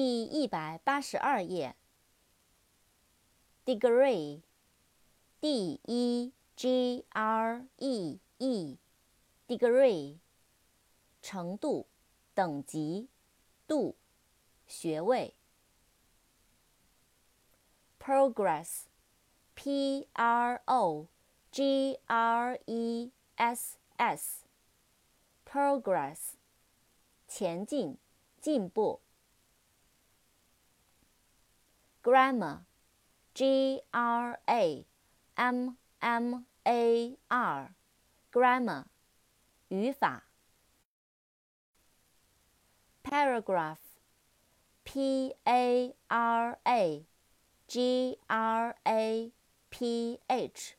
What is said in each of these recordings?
第一百八十二页。degree，d e g r e e，degree，程度、等级、度、学位。progress，p r o g r e s s，progress，前进、进步。grammar, G R A M M A R, grammar, 语法。paragraph, P A R A G R A P H,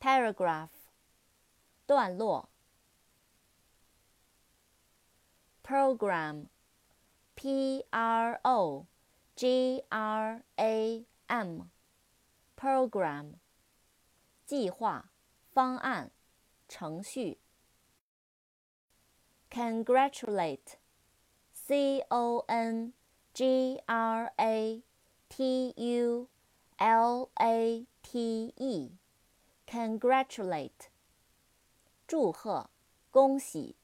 paragraph, 段落。program, P R O G R A M，program，计划、方案、程序。Congratulate，C O N G R A T U L A T E，congratulate，祝贺、恭喜。